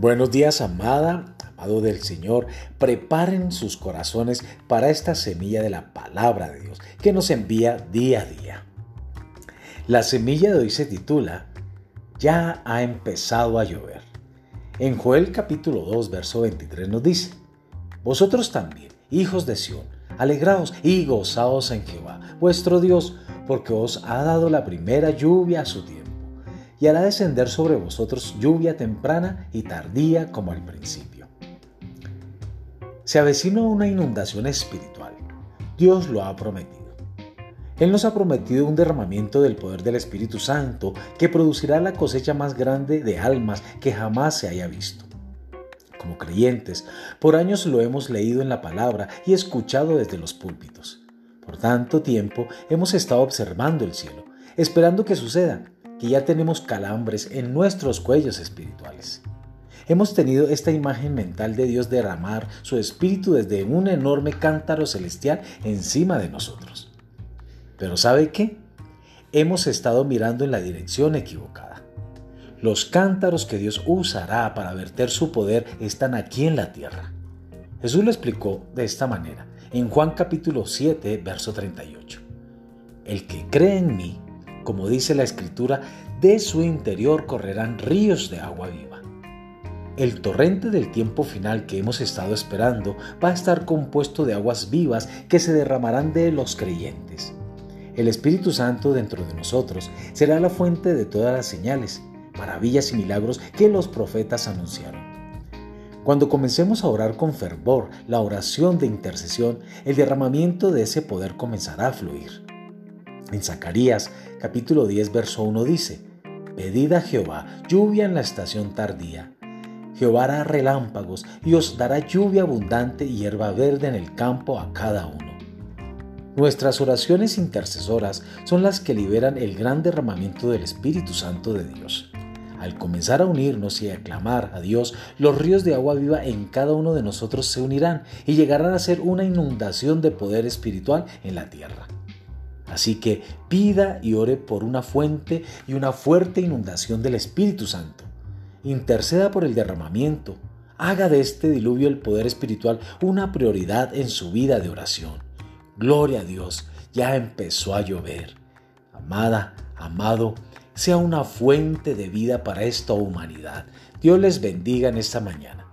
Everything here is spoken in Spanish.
Buenos días, amada, amado del Señor. Preparen sus corazones para esta semilla de la palabra de Dios que nos envía día a día. La semilla de hoy se titula Ya ha empezado a llover. En Joel capítulo 2, verso 23 nos dice, Vosotros también, hijos de Sión, alegraos y gozaos en Jehová, vuestro Dios, porque os ha dado la primera lluvia a su tiempo y hará descender sobre vosotros lluvia temprana y tardía como al principio. Se avecina una inundación espiritual. Dios lo ha prometido. Él nos ha prometido un derramamiento del poder del Espíritu Santo que producirá la cosecha más grande de almas que jamás se haya visto. Como creyentes, por años lo hemos leído en la palabra y escuchado desde los púlpitos. Por tanto tiempo hemos estado observando el cielo, esperando que suceda, que ya tenemos calambres en nuestros cuellos espirituales. Hemos tenido esta imagen mental de Dios derramar su espíritu desde un enorme cántaro celestial encima de nosotros. Pero ¿sabe qué? Hemos estado mirando en la dirección equivocada. Los cántaros que Dios usará para verter su poder están aquí en la tierra. Jesús lo explicó de esta manera en Juan capítulo 7, verso 38. El que cree en mí, como dice la escritura, de su interior correrán ríos de agua viva. El torrente del tiempo final que hemos estado esperando va a estar compuesto de aguas vivas que se derramarán de los creyentes. El Espíritu Santo dentro de nosotros será la fuente de todas las señales, maravillas y milagros que los profetas anunciaron. Cuando comencemos a orar con fervor la oración de intercesión, el derramamiento de ese poder comenzará a fluir. En Zacarías capítulo 10 verso 1 dice, Pedid a Jehová lluvia en la estación tardía. Jehová hará relámpagos y os dará lluvia abundante y hierba verde en el campo a cada uno. Nuestras oraciones intercesoras son las que liberan el gran derramamiento del Espíritu Santo de Dios. Al comenzar a unirnos y a clamar a Dios, los ríos de agua viva en cada uno de nosotros se unirán y llegarán a ser una inundación de poder espiritual en la tierra. Así que pida y ore por una fuente y una fuerte inundación del Espíritu Santo. Interceda por el derramamiento. Haga de este diluvio el poder espiritual una prioridad en su vida de oración. Gloria a Dios, ya empezó a llover. Amada, amado, sea una fuente de vida para esta humanidad. Dios les bendiga en esta mañana.